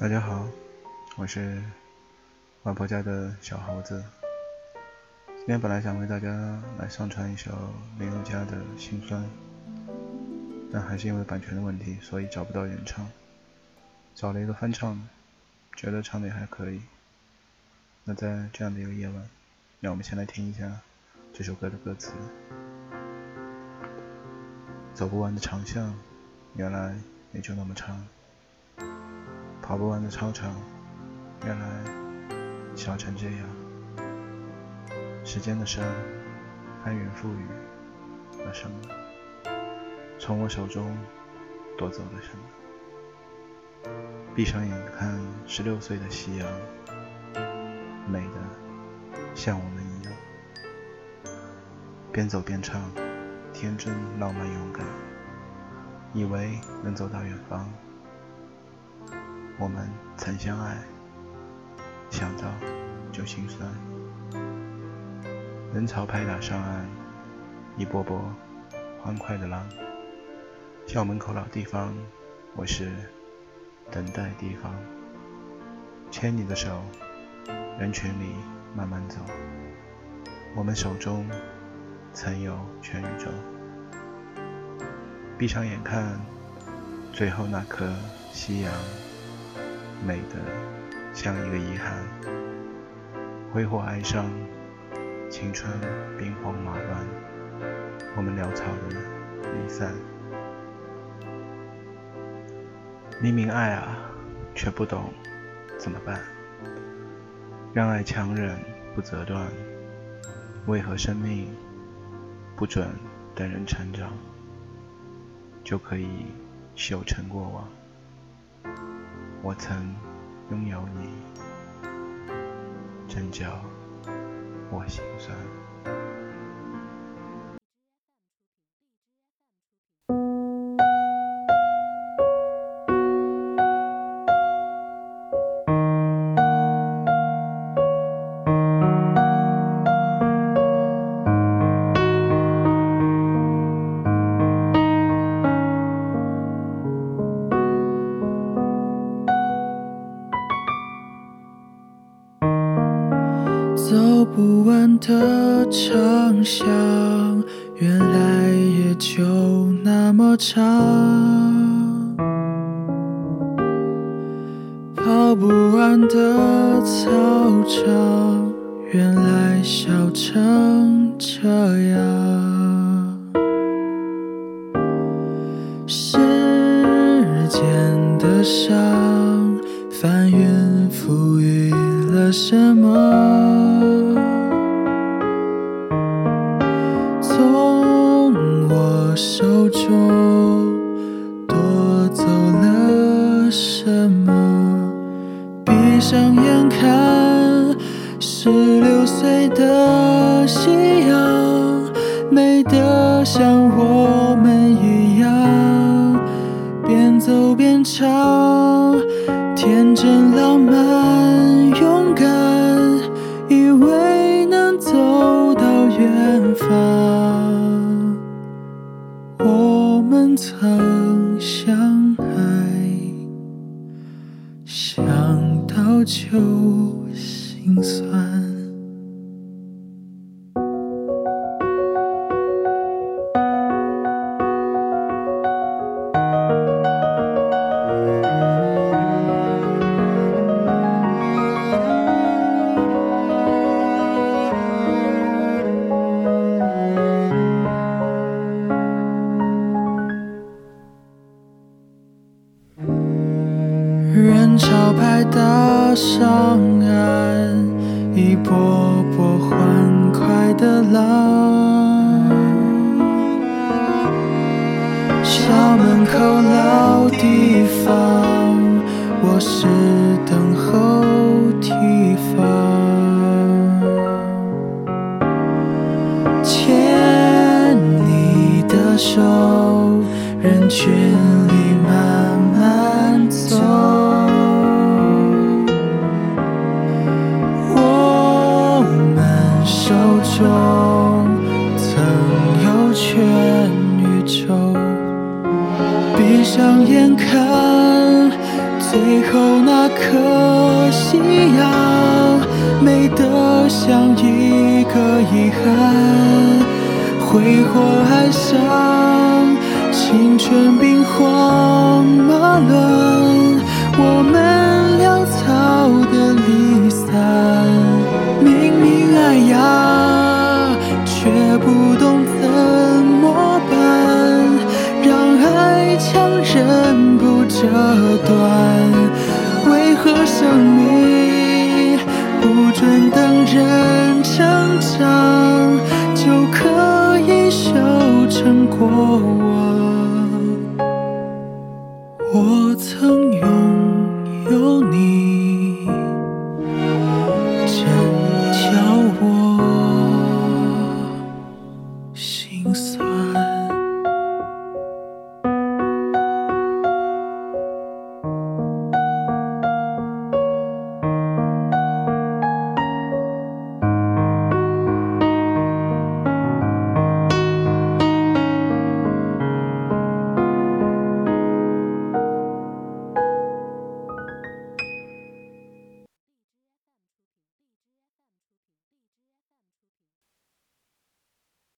大家好，我是外婆家的小猴子。今天本来想为大家来上传一首林宥嘉的《心酸》，但还是因为版权的问题，所以找不到原唱，找了一个翻唱，觉得唱的也还可以。那在这样的一个夜晚，让我们先来听一下这首歌的歌词：走不完的长巷，原来也就那么长。跑不完的操场，原来小成这样。时间的沙，翻云覆雨了什么？从我手中夺走了什么？闭上眼看十六岁的夕阳，美的像我们一样。边走边唱，天真浪漫勇敢，以为能走到远方。我们曾相爱，想到就心酸。人潮拍打上岸，一波波欢快的浪。校门口老地方，我是等待地方。牵你的手，人群里慢慢走。我们手中曾有全宇宙。闭上眼看，最后那颗夕阳。美的像一个遗憾，挥霍哀伤，青春兵荒马乱，我们潦草的离散。明明爱啊，却不懂怎么办，让爱强忍不择断，为何生命不准等人成长，就可以修成过往？我曾拥有你，拯救我心酸。不完的长巷，原来也就那么长。跑不完的操场，原来笑成这样。时间的伤，翻云覆雨了什么？闭上眼看十六岁的夕阳，美得像我们一样，边走边唱，天真浪漫勇敢，以为能走到远方。我们曾就心酸。人潮拍打上岸，一波波欢快的浪。校门口老地方，我是等候提防。牵你的手，人群最后那颗夕阳，美得像一个遗憾。挥霍爱上青春兵荒马乱，我们潦草的离散。明明爱呀，长，就可以修成过往？